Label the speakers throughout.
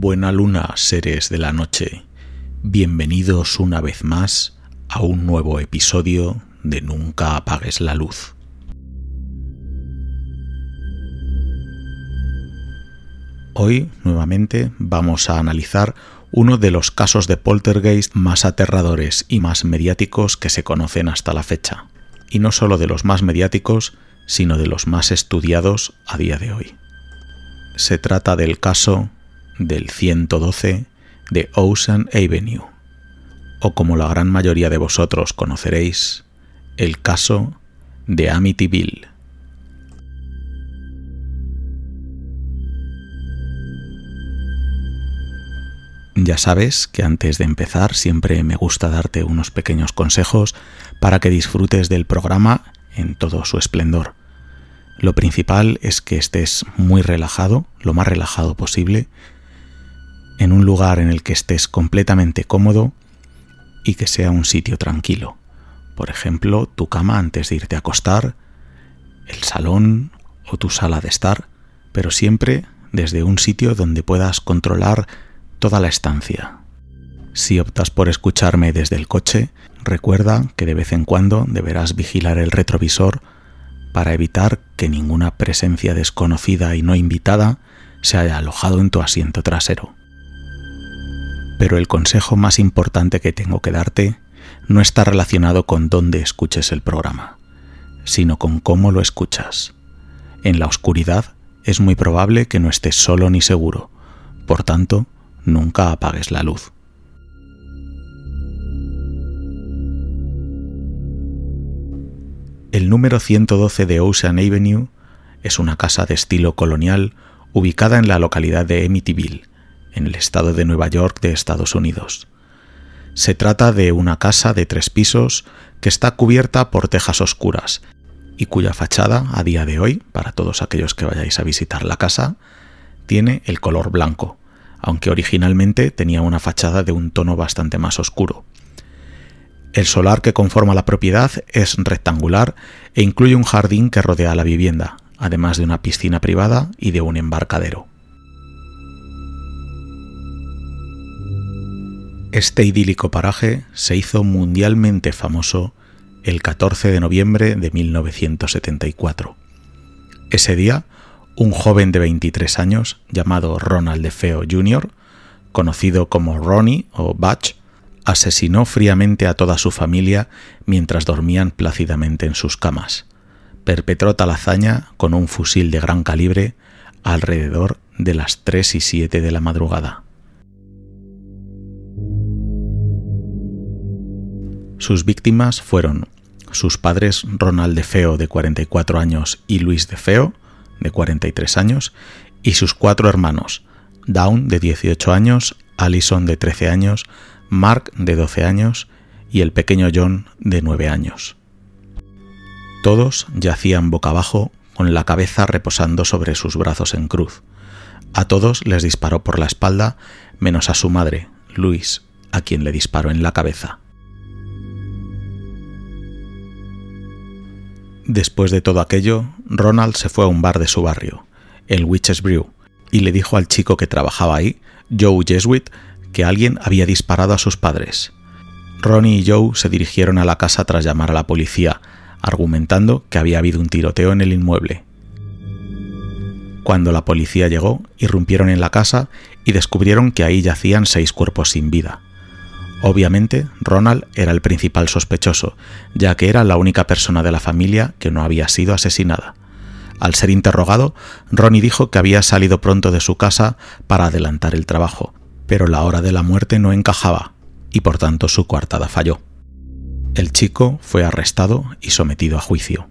Speaker 1: Buena luna, seres de la noche. Bienvenidos una vez más a un nuevo episodio de Nunca apagues la luz. Hoy, nuevamente, vamos a analizar uno de los casos de poltergeist más aterradores y más mediáticos que se conocen hasta la fecha. Y no solo de los más mediáticos, sino de los más estudiados a día de hoy. Se trata del caso del 112 de Ocean Avenue, o como la gran mayoría de vosotros conoceréis, el caso de Amityville. Ya sabes que antes de empezar siempre me gusta darte unos pequeños consejos para que disfrutes del programa en todo su esplendor. Lo principal es que estés muy relajado, lo más relajado posible, en un lugar en el que estés completamente cómodo y que sea un sitio tranquilo. Por ejemplo, tu cama antes de irte a acostar, el salón o tu sala de estar, pero siempre desde un sitio donde puedas controlar toda la estancia. Si optas por escucharme desde el coche, recuerda que de vez en cuando deberás vigilar el retrovisor para evitar que ninguna presencia desconocida y no invitada se haya alojado en tu asiento trasero. Pero el consejo más importante que tengo que darte no está relacionado con dónde escuches el programa, sino con cómo lo escuchas. En la oscuridad es muy probable que no estés solo ni seguro, por tanto, nunca apagues la luz. El número 112 de Ocean Avenue es una casa de estilo colonial ubicada en la localidad de Amityville, en el estado de Nueva York de Estados Unidos. Se trata de una casa de tres pisos que está cubierta por tejas oscuras y cuya fachada, a día de hoy, para todos aquellos que vayáis a visitar la casa, tiene el color blanco, aunque originalmente tenía una fachada de un tono bastante más oscuro. El solar que conforma la propiedad es rectangular e incluye un jardín que rodea la vivienda, además de una piscina privada y de un embarcadero. Este idílico paraje se hizo mundialmente famoso el 14 de noviembre de 1974. Ese día, un joven de 23 años llamado Ronald DeFeo Jr., conocido como Ronnie o Batch, asesinó fríamente a toda su familia mientras dormían plácidamente en sus camas. Perpetró tal hazaña con un fusil de gran calibre alrededor de las 3 y 7 de la madrugada. Sus víctimas fueron sus padres Ronald de Feo de 44 años y Luis de Feo de 43 años y sus cuatro hermanos, Dawn de 18 años, Allison de 13 años, Mark de 12 años y el pequeño John de 9 años. Todos yacían boca abajo con la cabeza reposando sobre sus brazos en cruz. A todos les disparó por la espalda, menos a su madre, Luis, a quien le disparó en la cabeza. Después de todo aquello, Ronald se fue a un bar de su barrio, el Witch's Brew, y le dijo al chico que trabajaba ahí, Joe Jesuit, que alguien había disparado a sus padres. Ronnie y Joe se dirigieron a la casa tras llamar a la policía, argumentando que había habido un tiroteo en el inmueble. Cuando la policía llegó, irrumpieron en la casa y descubrieron que ahí yacían seis cuerpos sin vida. Obviamente, Ronald era el principal sospechoso, ya que era la única persona de la familia que no había sido asesinada. Al ser interrogado, Ronnie dijo que había salido pronto de su casa para adelantar el trabajo, pero la hora de la muerte no encajaba, y por tanto su coartada falló. El chico fue arrestado y sometido a juicio.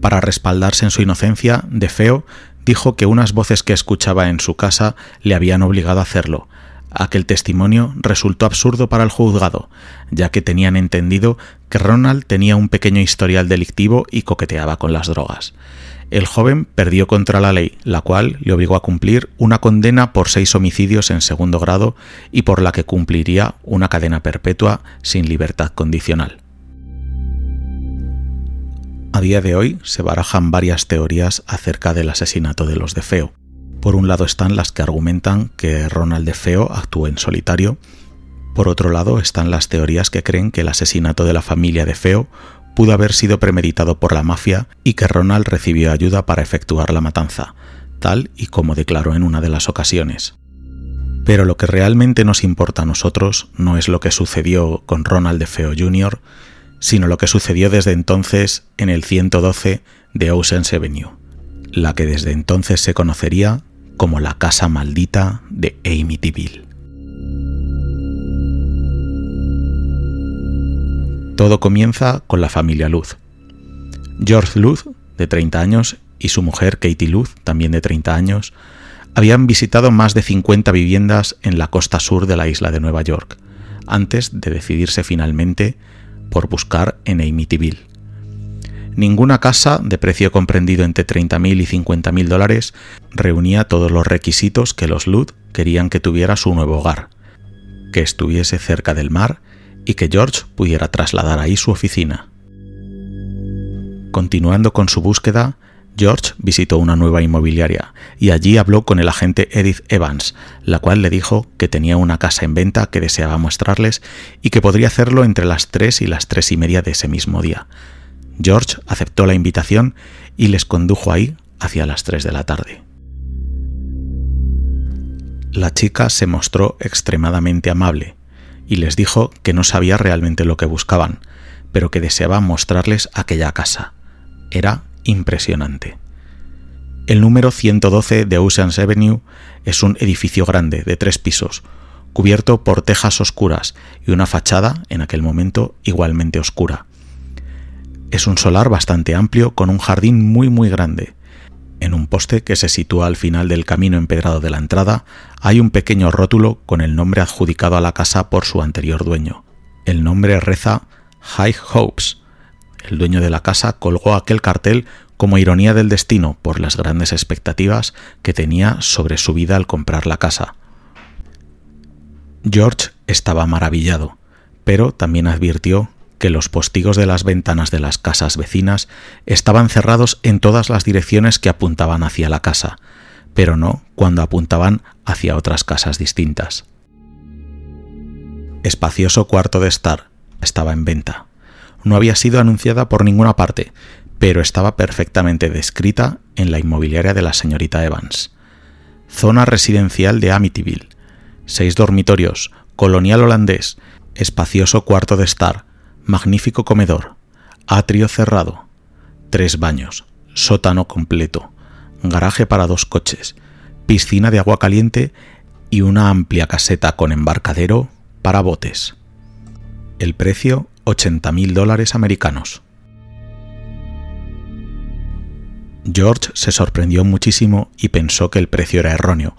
Speaker 1: Para respaldarse en su inocencia, De Feo dijo que unas voces que escuchaba en su casa le habían obligado a hacerlo, Aquel testimonio resultó absurdo para el juzgado, ya que tenían entendido que Ronald tenía un pequeño historial delictivo y coqueteaba con las drogas. El joven perdió contra la ley, la cual le obligó a cumplir una condena por seis homicidios en segundo grado y por la que cumpliría una cadena perpetua sin libertad condicional. A día de hoy se barajan varias teorías acerca del asesinato de los de Feo Por un lado están las que argumentan que Ronald de Feo actuó en solitario, por otro lado están las teorías que creen que el asesinato de la familia de Feo pudo haber sido premeditado por la mafia y que Ronald recibió ayuda para efectuar la matanza, tal y como declaró en una de las ocasiones. Pero lo que realmente nos importa a nosotros no es lo que sucedió con Ronald de Feo Jr., sino lo que sucedió desde entonces en el 112 de Ocean's Avenue, la que desde entonces se conocería como la casa maldita de Amityville. Todo comienza con la familia Luz. George Luz, de 30 años, y su mujer Katie Luz, también de 30 años, habían visitado más de 50 viviendas en la costa sur de la isla de Nueva York, antes de decidirse finalmente por buscar en Amityville. Ninguna casa de precio comprendido entre 30.000 y 50.000 dólares reunía todos los requisitos que los Luz querían que tuviera su nuevo hogar, que estuviese cerca del mar y que George pudiera trasladar ahí su oficina. Continuando con su búsqueda, George visitó una nueva inmobiliaria y allí habló con el agente Edith Evans, la cual le dijo que tenía una casa en venta que deseaba mostrarles y que podría hacerlo entre las tres y las tres y media de ese mismo día. George aceptó la invitación y les condujo ahí hacia las tres de la tarde. La chica se mostró extremadamente amable y les dijo que no sabía realmente lo que buscaban, pero que deseaba mostrarles aquella casa. Era impresionante. El número 112 de Ocean's Avenue es un edificio grande de tres pisos, cubierto por tejas oscuras y una fachada, en aquel momento, igualmente oscura. Es un solar bastante amplio con un jardín muy muy grande. En un poste que se sitúa al final del camino empedrado de la entrada hay un pequeño rótulo con el nombre adjudicado a la casa por su anterior dueño. El nombre reza High Hopes. El dueño de la casa colgó aquel cartel como ironía del destino por las grandes expectativas que tenía sobre su vida al comprar la casa. George estaba maravillado, pero también advirtió que los postigos de las ventanas de las casas vecinas estaban cerrados en todas las direcciones que apuntaban hacia la casa, pero no cuando apuntaban hacia otras casas distintas. Espacioso cuarto de estar estaba en venta. No había sido anunciada por ninguna parte, pero estaba perfectamente descrita en la inmobiliaria de la señorita Evans. Zona residencial de Amityville. Seis dormitorios, colonial holandés, espacioso cuarto de estar, magnífico comedor, atrio cerrado, tres baños, sótano completo, garaje para dos coches, piscina de agua caliente y una amplia caseta con embarcadero para botes. El precio 80 mil dólares americanos. George se sorprendió muchísimo y pensó que el precio era erróneo,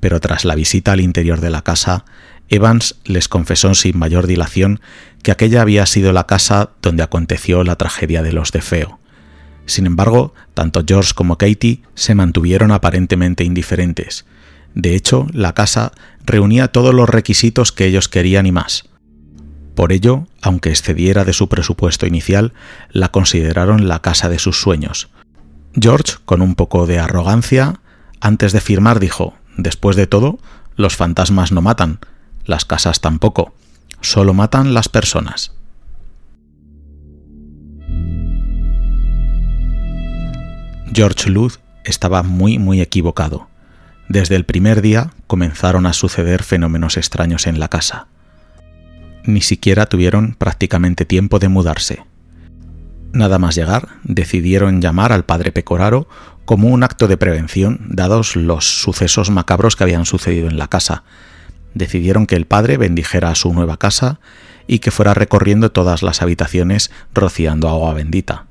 Speaker 1: pero tras la visita al interior de la casa, Evans les confesó sin mayor dilación que aquella había sido la casa donde aconteció la tragedia de los de Feo. Sin embargo, tanto George como Katie se mantuvieron aparentemente indiferentes. De hecho, la casa reunía todos los requisitos que ellos querían y más. Por ello, aunque excediera de su presupuesto inicial, la consideraron la casa de sus sueños. George, con un poco de arrogancia, antes de firmar dijo, después de todo, los fantasmas no matan, las casas tampoco, solo matan las personas. George Luz estaba muy muy equivocado. Desde el primer día comenzaron a suceder fenómenos extraños en la casa. Ni siquiera tuvieron prácticamente tiempo de mudarse. Nada más llegar, decidieron llamar al padre Pecoraro como un acto de prevención, dados los sucesos macabros que habían sucedido en la casa. Decidieron que el padre bendijera su nueva casa y que fuera recorriendo todas las habitaciones rociando agua bendita.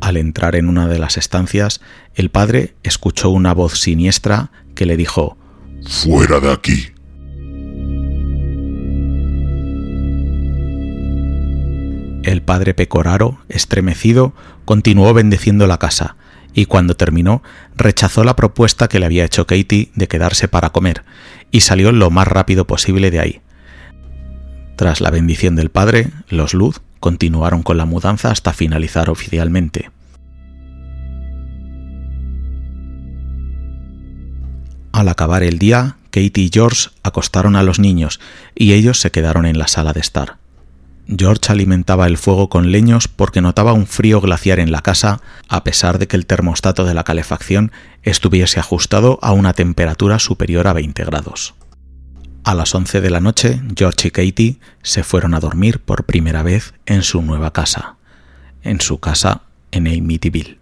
Speaker 1: Al entrar en una de las estancias, el padre escuchó una voz siniestra que le dijo
Speaker 2: Fuera de aquí.
Speaker 1: El padre Pecoraro, estremecido, continuó bendeciendo la casa, y cuando terminó, rechazó la propuesta que le había hecho Katie de quedarse para comer, y salió lo más rápido posible de ahí. Tras la bendición del padre, los Luz continuaron con la mudanza hasta finalizar oficialmente. Al acabar el día, Katie y George acostaron a los niños y ellos se quedaron en la sala de estar. George alimentaba el fuego con leños porque notaba un frío glaciar en la casa a pesar de que el termostato de la calefacción estuviese ajustado a una temperatura superior a 20 grados. A las 11 de la noche, George y Katie se fueron a dormir por primera vez en su nueva casa, en su casa en Amityville.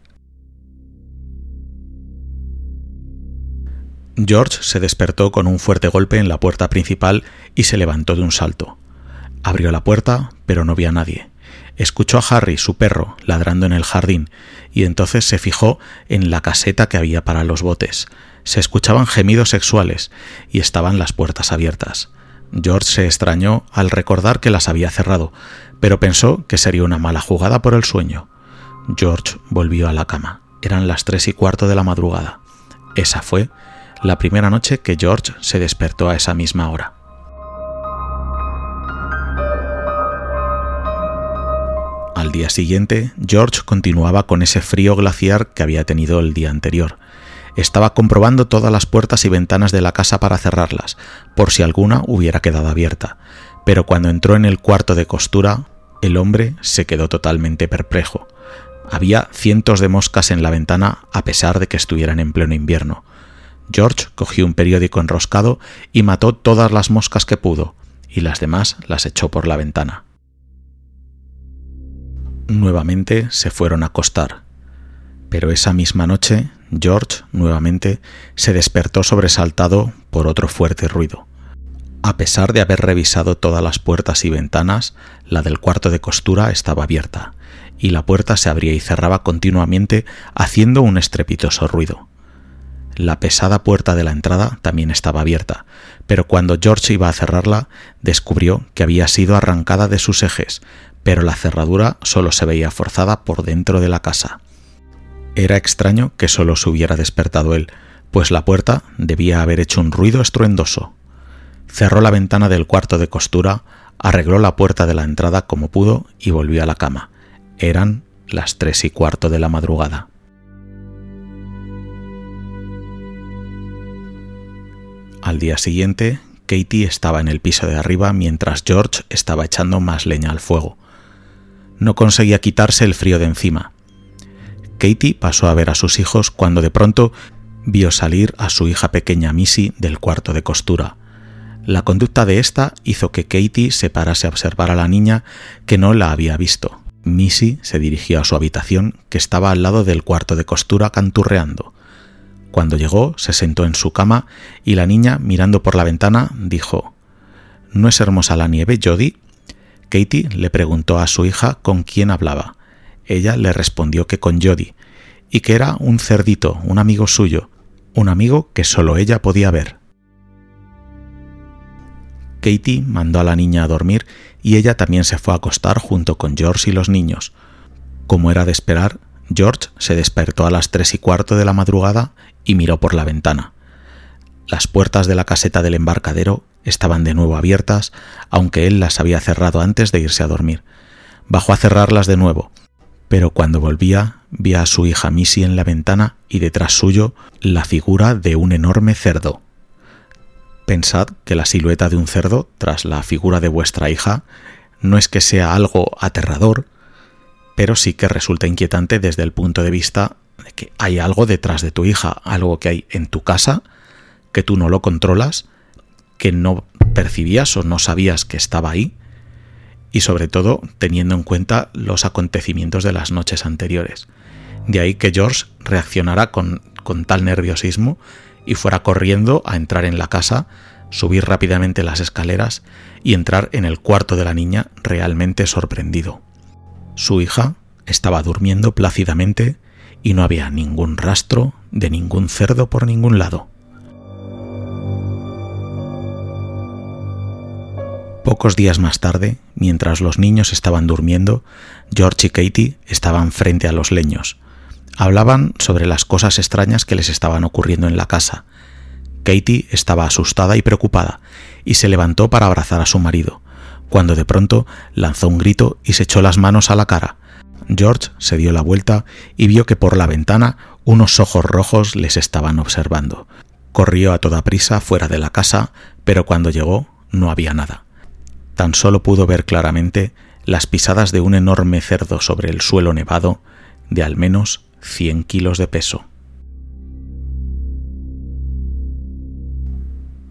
Speaker 1: George se despertó con un fuerte golpe en la puerta principal y se levantó de un salto. Abrió la puerta, pero no vio a nadie. Escuchó a Harry, su perro, ladrando en el jardín, y entonces se fijó en la caseta que había para los botes. Se escuchaban gemidos sexuales y estaban las puertas abiertas. George se extrañó al recordar que las había cerrado, pero pensó que sería una mala jugada por el sueño. George volvió a la cama. Eran las tres y cuarto de la madrugada. Esa fue la primera noche que George se despertó a esa misma hora. Al día siguiente, George continuaba con ese frío glaciar que había tenido el día anterior. Estaba comprobando todas las puertas y ventanas de la casa para cerrarlas, por si alguna hubiera quedado abierta, pero cuando entró en el cuarto de costura, el hombre se quedó totalmente perplejo. Había cientos de moscas en la ventana a pesar de que estuvieran en pleno invierno. George cogió un periódico enroscado y mató todas las moscas que pudo, y las demás las echó por la ventana. Nuevamente se fueron a acostar, pero esa misma noche George nuevamente se despertó sobresaltado por otro fuerte ruido. A pesar de haber revisado todas las puertas y ventanas, la del cuarto de costura estaba abierta, y la puerta se abría y cerraba continuamente haciendo un estrepitoso ruido. La pesada puerta de la entrada también estaba abierta, pero cuando George iba a cerrarla, descubrió que había sido arrancada de sus ejes, pero la cerradura solo se veía forzada por dentro de la casa. Era extraño que solo se hubiera despertado él, pues la puerta debía haber hecho un ruido estruendoso. Cerró la ventana del cuarto de costura, arregló la puerta de la entrada como pudo y volvió a la cama. Eran las tres y cuarto de la madrugada. Al día siguiente, Katie estaba en el piso de arriba mientras George estaba echando más leña al fuego. No conseguía quitarse el frío de encima. Katie pasó a ver a sus hijos cuando de pronto vio salir a su hija pequeña Missy del cuarto de costura. La conducta de esta hizo que Katie se parase a observar a la niña que no la había visto. Missy se dirigió a su habitación, que estaba al lado del cuarto de costura canturreando. Cuando llegó, se sentó en su cama y la niña, mirando por la ventana, dijo ¿No es hermosa la nieve, Jody? Katie le preguntó a su hija con quién hablaba ella le respondió que con Jody, y que era un cerdito, un amigo suyo, un amigo que solo ella podía ver. Katie mandó a la niña a dormir y ella también se fue a acostar junto con George y los niños. Como era de esperar, George se despertó a las tres y cuarto de la madrugada y miró por la ventana. Las puertas de la caseta del embarcadero estaban de nuevo abiertas, aunque él las había cerrado antes de irse a dormir. Bajó a cerrarlas de nuevo, pero cuando volvía vi a su hija Missy en la ventana y detrás suyo la figura de un enorme cerdo. Pensad que la silueta de un cerdo tras la figura de vuestra hija no es que sea algo aterrador, pero sí que resulta inquietante desde el punto de vista que hay algo detrás de tu hija, algo que hay en tu casa, que tú no lo controlas, que no percibías o no sabías que estaba ahí, y sobre todo teniendo en cuenta los acontecimientos de las noches anteriores. De ahí que George reaccionara con, con tal nerviosismo y fuera corriendo a entrar en la casa, subir rápidamente las escaleras y entrar en el cuarto de la niña realmente sorprendido. Su hija estaba durmiendo plácidamente y no había ningún rastro de ningún cerdo por ningún lado. Pocos días más tarde, mientras los niños estaban durmiendo, George y Katie estaban frente a los leños. Hablaban sobre las cosas extrañas que les estaban ocurriendo en la casa. Katie estaba asustada y preocupada, y se levantó para abrazar a su marido, cuando de pronto lanzó un grito y se echó las manos a la cara. George se dio la vuelta y vio que por la ventana unos ojos rojos les estaban observando. Corrió a toda prisa fuera de la casa, pero cuando llegó no había nada. Tan solo pudo ver claramente las pisadas de un enorme cerdo sobre el suelo nevado de al menos 100 kilos de peso.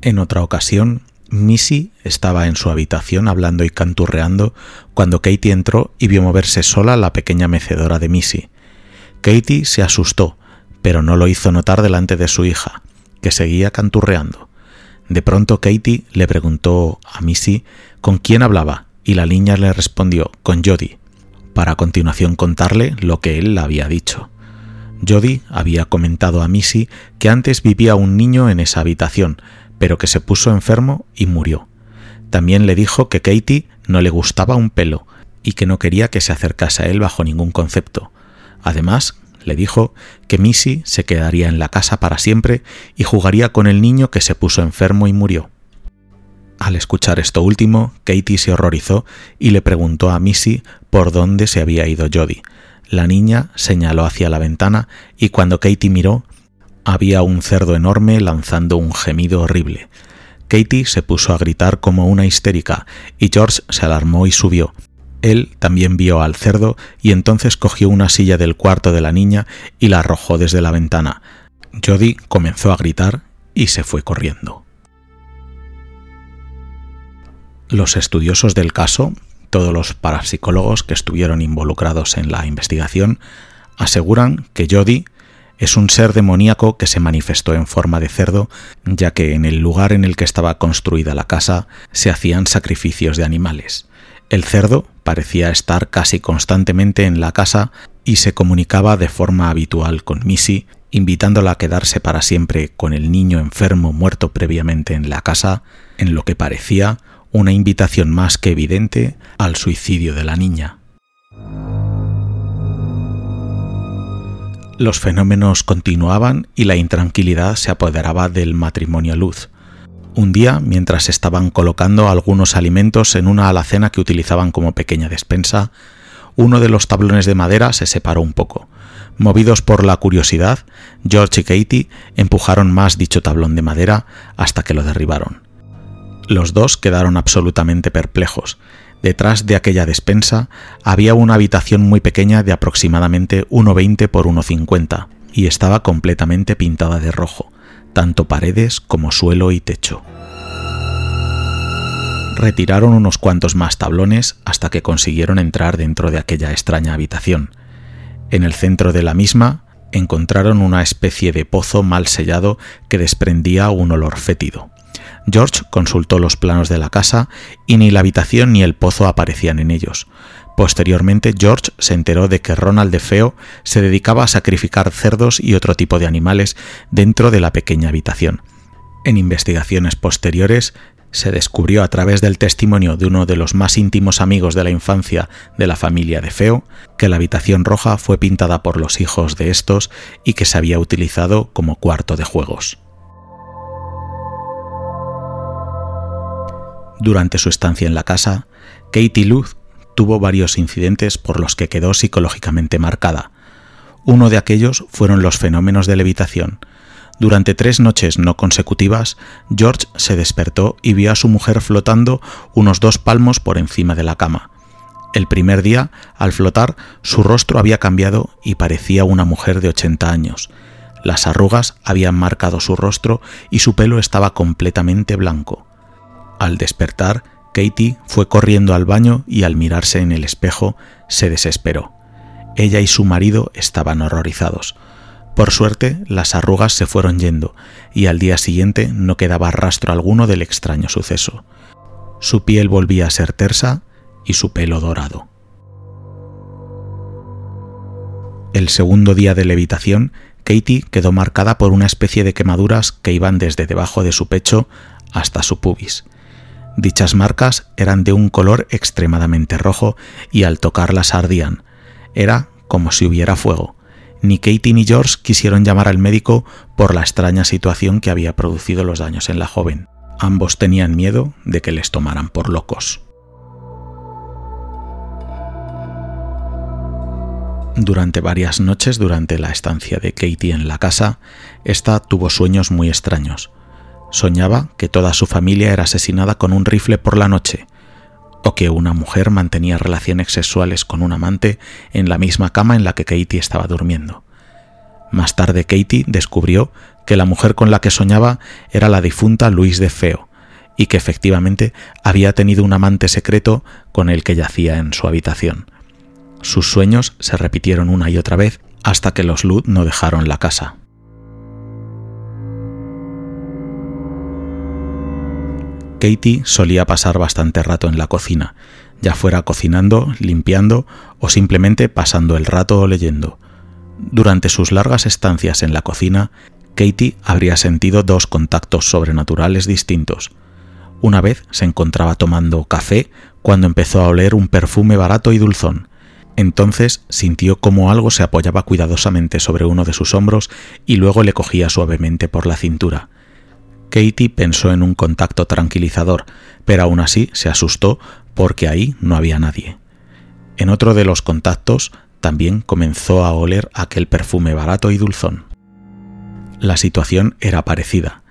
Speaker 1: En otra ocasión, Missy estaba en su habitación hablando y canturreando cuando Katie entró y vio moverse sola la pequeña mecedora de Missy. Katie se asustó, pero no lo hizo notar delante de su hija, que seguía canturreando. De pronto Katie le preguntó a Missy con quién hablaba y la niña le respondió con Jody, para a continuación contarle lo que él le había dicho. Jody había comentado a Missy que antes vivía un niño en esa habitación, pero que se puso enfermo y murió. También le dijo que Katie no le gustaba un pelo y que no quería que se acercase a él bajo ningún concepto. Además, le dijo que Missy se quedaría en la casa para siempre y jugaría con el niño que se puso enfermo y murió. Al escuchar esto último, Katie se horrorizó y le preguntó a Missy por dónde se había ido Jody. La niña señaló hacia la ventana y cuando Katie miró, había un cerdo enorme lanzando un gemido horrible. Katie se puso a gritar como una histérica y George se alarmó y subió. Él también vio al cerdo y entonces cogió una silla del cuarto de la niña y la arrojó desde la ventana. Jody comenzó a gritar y se fue corriendo. Los estudiosos del caso, todos los parapsicólogos que estuvieron involucrados en la investigación, aseguran que Jody es un ser demoníaco que se manifestó en forma de cerdo, ya que en el lugar en el que estaba construida la casa se hacían sacrificios de animales. El cerdo parecía estar casi constantemente en la casa y se comunicaba de forma habitual con Missy, invitándola a quedarse para siempre con el niño enfermo muerto previamente en la casa, en lo que parecía una invitación más que evidente al suicidio de la niña. Los fenómenos continuaban y la intranquilidad se apoderaba del matrimonio Luz. Un día, mientras estaban colocando algunos alimentos en una alacena que utilizaban como pequeña despensa, uno de los tablones de madera se separó un poco. Movidos por la curiosidad, George y Katie empujaron más dicho tablón de madera hasta que lo derribaron. Los dos quedaron absolutamente perplejos, Detrás de aquella despensa había una habitación muy pequeña de aproximadamente 1,20 por 1,50 y estaba completamente pintada de rojo, tanto paredes como suelo y techo. Retiraron unos cuantos más tablones hasta que consiguieron entrar dentro de aquella extraña habitación. En el centro de la misma encontraron una especie de pozo mal sellado que desprendía un olor fétido. George consultó los planos de la casa y ni la habitación ni el pozo aparecían en ellos. Posteriormente, George se enteró de que Ronald de Feo se dedicaba a sacrificar cerdos y otro tipo de animales dentro de la pequeña habitación. En investigaciones posteriores, se descubrió a través del testimonio de uno de los más íntimos amigos de la infancia de la familia de Feo que la habitación roja fue pintada por los hijos de estos y que se había utilizado como cuarto de juegos. Durante su estancia en la casa, Katie Luz tuvo varios incidentes por los que quedó psicológicamente marcada. Uno de aquellos fueron los fenómenos de levitación. Durante tres noches no consecutivas, George se despertó y vio a su mujer flotando unos dos palmos por encima de la cama. El primer día, al flotar, su rostro había cambiado y parecía una mujer de 80 años. Las arrugas habían marcado su rostro y su pelo estaba completamente blanco. Al despertar, Katie fue corriendo al baño y al mirarse en el espejo se desesperó. Ella y su marido estaban horrorizados. Por suerte, las arrugas se fueron yendo y al día siguiente no quedaba rastro alguno del extraño suceso. Su piel volvía a ser tersa y su pelo dorado. El segundo día de levitación, Katie quedó marcada por una especie de quemaduras que iban desde debajo de su pecho hasta su pubis. Dichas marcas eran de un color extremadamente rojo y al tocarlas ardían. Era como si hubiera fuego. Ni Katie ni George quisieron llamar al médico por la extraña situación que había producido los daños en la joven. Ambos tenían miedo de que les tomaran por locos. Durante varias noches durante la estancia de Katie en la casa, ésta tuvo sueños muy extraños. Soñaba que toda su familia era asesinada con un rifle por la noche, o que una mujer mantenía relaciones sexuales con un amante en la misma cama en la que Katie estaba durmiendo. Más tarde Katie descubrió que la mujer con la que soñaba era la difunta Luis de Feo, y que efectivamente había tenido un amante secreto con el que yacía en su habitación. Sus sueños se repitieron una y otra vez hasta que los Lud no dejaron la casa. Katie solía pasar bastante rato en la cocina, ya fuera cocinando, limpiando o simplemente pasando el rato o leyendo. Durante sus largas estancias en la cocina, Katie habría sentido dos contactos sobrenaturales distintos. Una vez se encontraba tomando café cuando empezó a oler un perfume barato y dulzón. Entonces sintió como algo se apoyaba cuidadosamente sobre uno de sus hombros y luego le cogía suavemente por la cintura. Katie pensó en un contacto tranquilizador, pero aún así se asustó porque ahí no había nadie. En otro de los contactos también comenzó a oler aquel perfume barato y dulzón. La situación era parecida.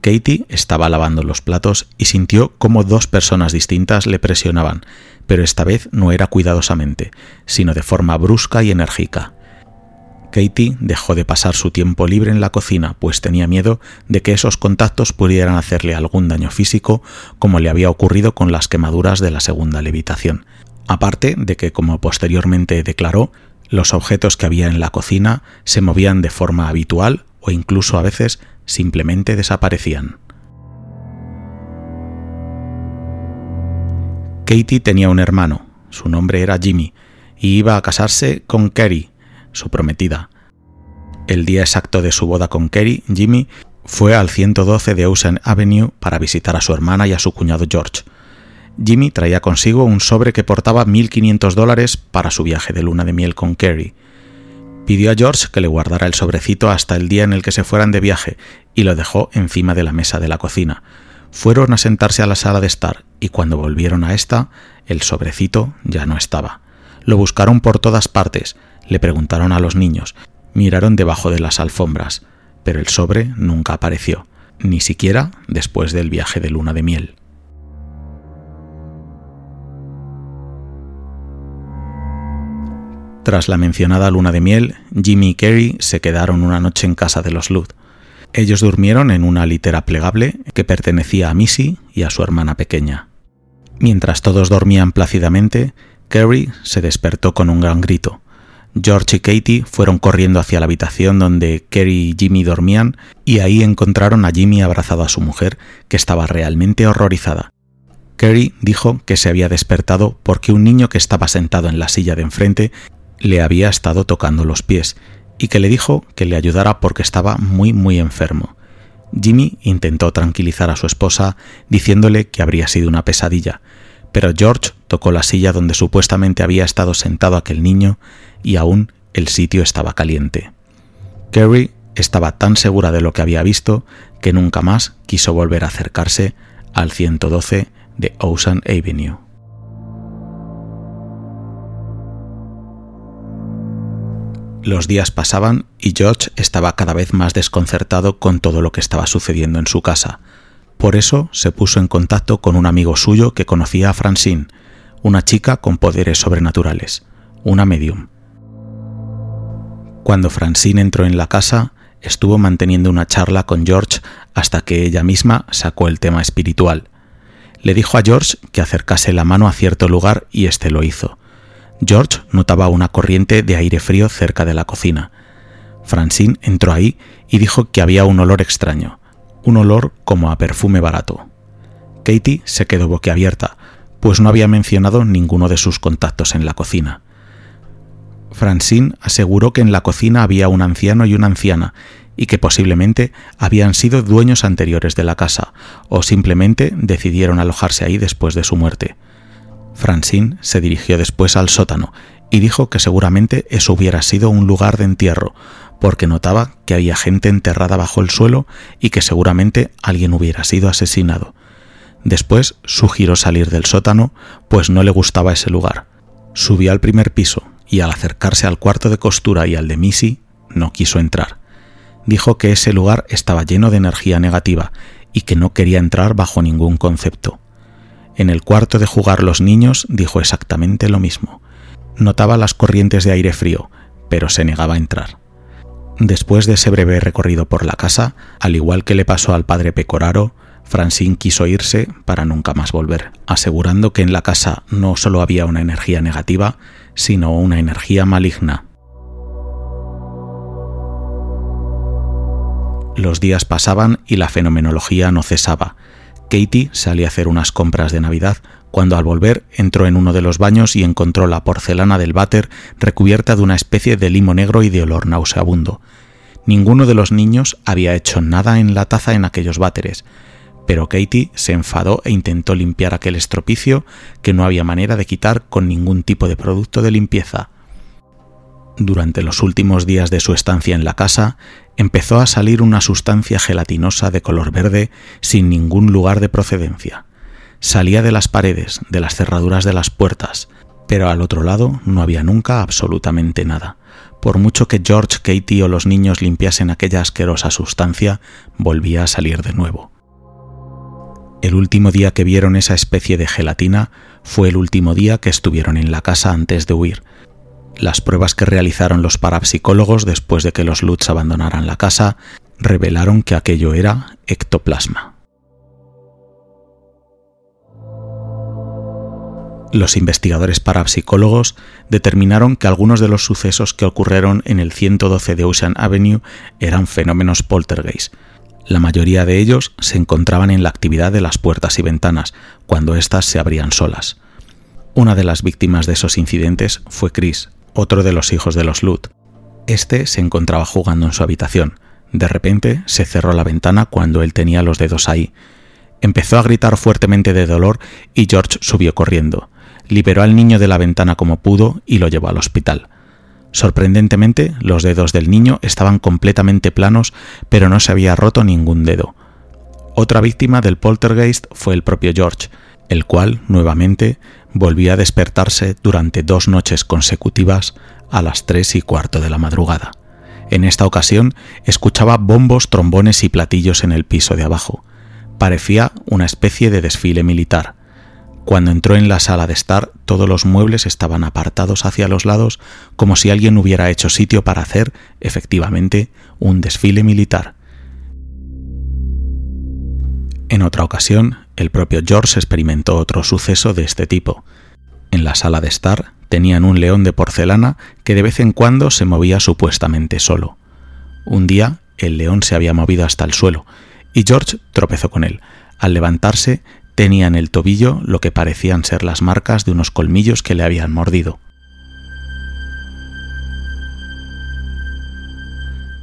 Speaker 1: Katie estaba lavando los platos y sintió como dos personas distintas le presionaban, pero esta vez no era cuidadosamente, sino de forma brusca y enérgica. Katie dejó de pasar su tiempo libre en la cocina, pues tenía miedo de que esos contactos pudieran hacerle algún daño físico, como le había ocurrido con las quemaduras de la segunda levitación. Aparte de que, como posteriormente declaró, los objetos que había en la cocina se movían de forma habitual o incluso a veces simplemente desaparecían. Katie tenía un hermano, su nombre era Jimmy, y iba a casarse con Kerry, su prometida. El día exacto de su boda con Kerry, Jimmy fue al 112 de Ocean Avenue para visitar a su hermana y a su cuñado George. Jimmy traía consigo un sobre que portaba 1.500 dólares para su viaje de luna de miel con Kerry. Pidió a George que le guardara el sobrecito hasta el día en el que se fueran de viaje y lo dejó encima de la mesa de la cocina. Fueron a sentarse a la sala de estar y cuando volvieron a esta, el sobrecito ya no estaba. Lo buscaron por todas partes, le preguntaron a los niños, miraron debajo de las alfombras, pero el sobre nunca apareció, ni siquiera después del viaje de luna de miel. Tras la mencionada luna de miel, Jimmy y Kerry se quedaron una noche en casa de los Lud. Ellos durmieron en una litera plegable que pertenecía a Missy y a su hermana pequeña. Mientras todos dormían plácidamente, Kerry se despertó con un gran grito. George y Katie fueron corriendo hacia la habitación donde Kerry y Jimmy dormían y ahí encontraron a Jimmy abrazado a su mujer, que estaba realmente horrorizada. Kerry dijo que se había despertado porque un niño que estaba sentado en la silla de enfrente le había estado tocando los pies y que le dijo que le ayudara porque estaba muy muy enfermo. Jimmy intentó tranquilizar a su esposa diciéndole que habría sido una pesadilla, pero George tocó la silla donde supuestamente había estado sentado aquel niño y aún el sitio estaba caliente. Kerry estaba tan segura de lo que había visto que nunca más quiso volver a acercarse al 112 de Ocean Avenue. Los días pasaban y George estaba cada vez más desconcertado con todo lo que estaba sucediendo en su casa. Por eso se puso en contacto con un amigo suyo que conocía a Francine, una chica con poderes sobrenaturales, una medium. Cuando Francine entró en la casa, estuvo manteniendo una charla con George hasta que ella misma sacó el tema espiritual. Le dijo a George que acercase la mano a cierto lugar y éste lo hizo. George notaba una corriente de aire frío cerca de la cocina. Francine entró ahí y dijo que había un olor extraño, un olor como a perfume barato. Katie se quedó boquiabierta, pues no había mencionado ninguno de sus contactos en la cocina. Francine aseguró que en la cocina había un anciano y una anciana, y que posiblemente habían sido dueños anteriores de la casa, o simplemente decidieron alojarse ahí después de su muerte. Francine se dirigió después al sótano y dijo que seguramente eso hubiera sido un lugar de entierro, porque notaba que había gente enterrada bajo el suelo y que seguramente alguien hubiera sido asesinado. Después sugirió salir del sótano, pues no le gustaba ese lugar. Subió al primer piso y al acercarse al cuarto de costura y al de Missy, no quiso entrar. Dijo que ese lugar estaba lleno de energía negativa y que no quería entrar bajo ningún concepto. En el cuarto de jugar los niños dijo exactamente lo mismo. Notaba las corrientes de aire frío, pero se negaba a entrar. Después de ese breve recorrido por la casa, al igual que le pasó al padre Pecoraro, Francine quiso irse para nunca más volver, asegurando que en la casa no solo había una energía negativa, sino una energía maligna. Los días pasaban y la fenomenología no cesaba. Katie salía a hacer unas compras de Navidad cuando al volver entró en uno de los baños y encontró la porcelana del váter recubierta de una especie de limo negro y de olor nauseabundo. Ninguno de los niños había hecho nada en la taza en aquellos váteres, pero Katie se enfadó e intentó limpiar aquel estropicio que no había manera de quitar con ningún tipo de producto de limpieza. Durante los últimos días de su estancia en la casa, empezó a salir una sustancia gelatinosa de color verde sin ningún lugar de procedencia. Salía de las paredes, de las cerraduras de las puertas, pero al otro lado no había nunca absolutamente nada. Por mucho que George, Katie o los niños limpiasen aquella asquerosa sustancia, volvía a salir de nuevo. El último día que vieron esa especie de gelatina fue el último día que estuvieron en la casa antes de huir. Las pruebas que realizaron los parapsicólogos después de que los Lutz abandonaran la casa revelaron que aquello era ectoplasma. Los investigadores parapsicólogos determinaron que algunos de los sucesos que ocurrieron en el 112 de Ocean Avenue eran fenómenos poltergeist, la mayoría de ellos se encontraban en la actividad de las puertas y ventanas, cuando éstas se abrían solas. Una de las víctimas de esos incidentes fue Chris, otro de los hijos de los Lut. Este se encontraba jugando en su habitación. De repente se cerró la ventana cuando él tenía los dedos ahí. Empezó a gritar fuertemente de dolor y George subió corriendo. Liberó al niño de la ventana como pudo y lo llevó al hospital. Sorprendentemente, los dedos del niño estaban completamente planos, pero no se había roto ningún dedo. Otra víctima del poltergeist fue el propio George, el cual, nuevamente, volvía a despertarse durante dos noches consecutivas a las tres y cuarto de la madrugada. En esta ocasión escuchaba bombos, trombones y platillos en el piso de abajo. Parecía una especie de desfile militar. Cuando entró en la sala de estar, todos los muebles estaban apartados hacia los lados como si alguien hubiera hecho sitio para hacer, efectivamente, un desfile militar. En otra ocasión, el propio George experimentó otro suceso de este tipo. En la sala de estar tenían un león de porcelana que de vez en cuando se movía supuestamente solo. Un día el león se había movido hasta el suelo y George tropezó con él. Al levantarse Tenía en el tobillo lo que parecían ser las marcas de unos colmillos que le habían mordido.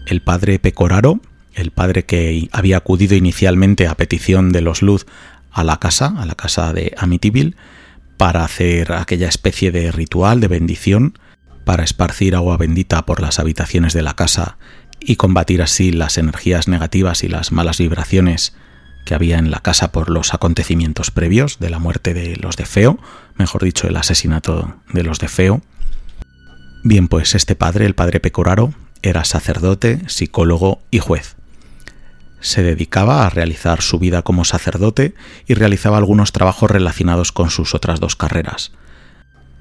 Speaker 1: El padre Pecoraro, el padre que había acudido inicialmente a petición de los Luz a la casa, a la casa de Amityville, para hacer aquella especie de ritual de bendición, para esparcir agua bendita por las habitaciones de la casa y combatir así las energías negativas y las malas vibraciones que había en la casa por los acontecimientos previos de la muerte de los de Feo, mejor dicho, el asesinato de los de Feo. Bien, pues este padre, el padre Pecoraro, era sacerdote, psicólogo y juez. Se dedicaba a realizar su vida como sacerdote y realizaba algunos trabajos relacionados con sus otras dos carreras.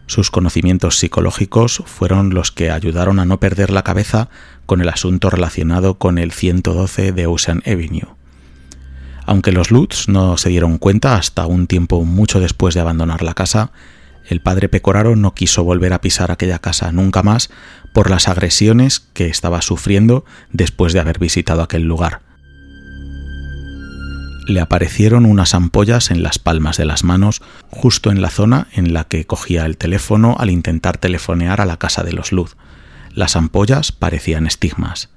Speaker 1: Sus conocimientos psicológicos fueron los que ayudaron a no perder la cabeza con el asunto relacionado con el 112 de Ocean Avenue aunque los Lutz no se dieron cuenta hasta un tiempo mucho después de abandonar la casa, el padre Pecoraro no quiso volver a pisar aquella casa nunca más por las agresiones que estaba sufriendo después de haber visitado aquel lugar. Le aparecieron unas ampollas en las palmas de las manos justo en la zona en la que cogía el teléfono al intentar telefonear a la casa de los Luz. Las ampollas parecían estigmas.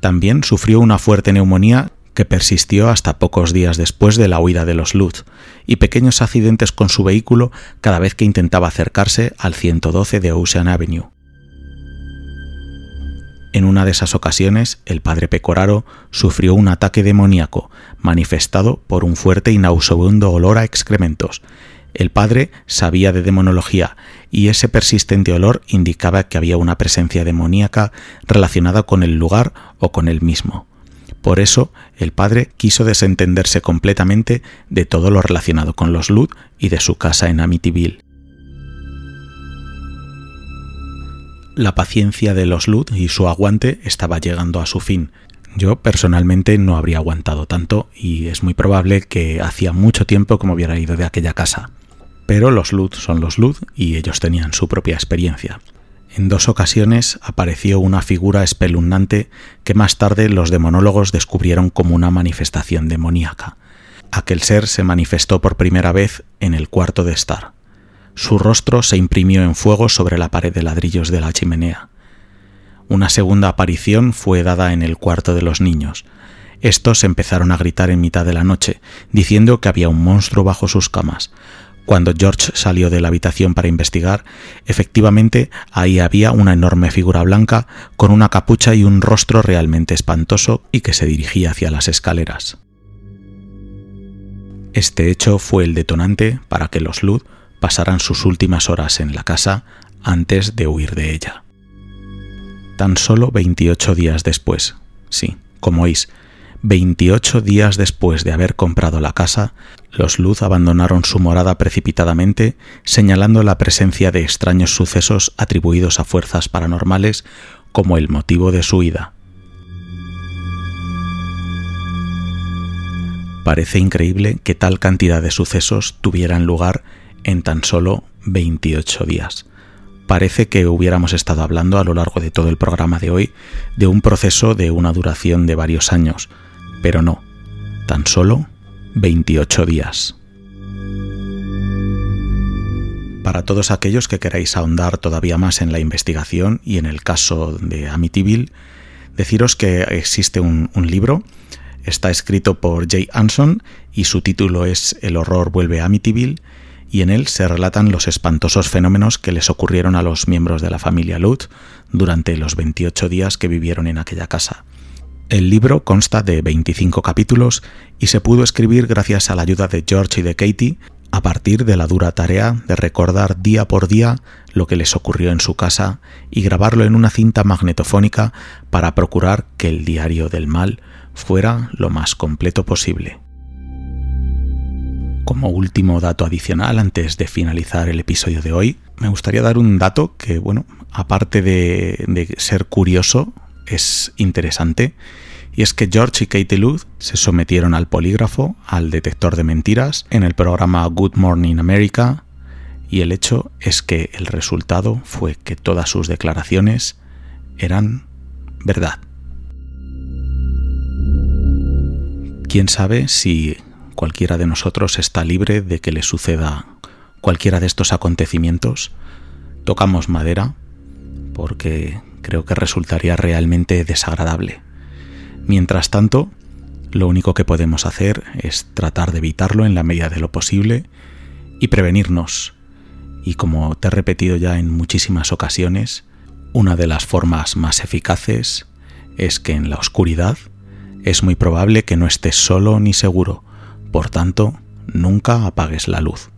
Speaker 1: También sufrió una fuerte neumonía que persistió hasta pocos días después de la huida de los Lutz, y pequeños accidentes con su vehículo cada vez que intentaba acercarse al 112 de Ocean Avenue. En una de esas ocasiones, el padre Pecoraro sufrió un ataque demoníaco, manifestado por un fuerte y nauseabundo olor a excrementos. El padre sabía de demonología y ese persistente olor indicaba que había una presencia demoníaca relacionada con el lugar o con él mismo. Por eso, el padre quiso desentenderse completamente de todo lo relacionado con los Lud y de su casa en Amityville. La paciencia de los Lud y su aguante estaba llegando a su fin. Yo personalmente no habría aguantado tanto y es muy probable que hacía mucho tiempo que me hubiera ido de aquella casa. Pero los Lud son los Lud y ellos tenían su propia experiencia. En dos ocasiones apareció una figura espeluznante que más tarde los demonólogos descubrieron como una manifestación demoníaca. Aquel ser se manifestó por primera vez en el cuarto de estar. Su rostro se imprimió en fuego sobre la pared de ladrillos de la chimenea. Una segunda aparición fue dada en el cuarto de los niños. Estos empezaron a gritar en mitad de la noche, diciendo que había un monstruo bajo sus camas. Cuando George salió de la habitación para investigar, efectivamente ahí había una enorme figura blanca con una capucha y un rostro realmente espantoso y que se dirigía hacia las escaleras. Este hecho fue el detonante para que los Lud pasarán sus últimas horas en la casa antes de huir de ella. Tan solo 28 días después, sí, como oís, 28 días después de haber comprado la casa, los Luz abandonaron su morada precipitadamente, señalando la presencia de extraños sucesos atribuidos a fuerzas paranormales como el motivo de su ida. Parece increíble que tal cantidad de sucesos tuvieran lugar en tan solo 28 días. Parece que hubiéramos estado hablando a lo largo de todo el programa de hoy de un proceso de una duración de varios años, pero no, tan solo 28 días. Para todos aquellos que queráis ahondar todavía más en la investigación y en el caso de Amityville, deciros que existe un, libro, está escrito por Jay Anson y su título es El horror vuelve a Amityville y en él se relatan los espantosos fenómenos que les ocurrieron a los miembros de la familia Lut durante los 28 días que vivieron en aquella casa. El libro consta de 25 capítulos y se pudo escribir gracias a la ayuda de George y de Katie a partir de la dura tarea de recordar día por día lo que les ocurrió en su casa y grabarlo en una cinta magnetofónica para procurar que el diario del mal fuera lo más completo posible. Como último dato adicional, antes de finalizar el episodio de hoy, me gustaría dar un dato que, bueno, aparte de, ser curioso, es interesante. Y es que George y Katie Luz se sometieron al polígrafo, al detector de mentiras, en el programa Good Morning America, y el hecho es que el resultado fue que todas sus declaraciones eran verdad. ¿Quién sabe si cualquiera de nosotros está libre de que le suceda cualquiera de estos acontecimientos, tocamos madera porque creo que resultaría realmente desagradable. Mientras tanto, lo único que podemos hacer es tratar de evitarlo en la medida de lo posible y prevenirnos. Y como te he repetido ya en muchísimas ocasiones, una de las formas más eficaces es que en la oscuridad es muy probable que no estés solo ni seguro, por tanto, nunca apagues la luz.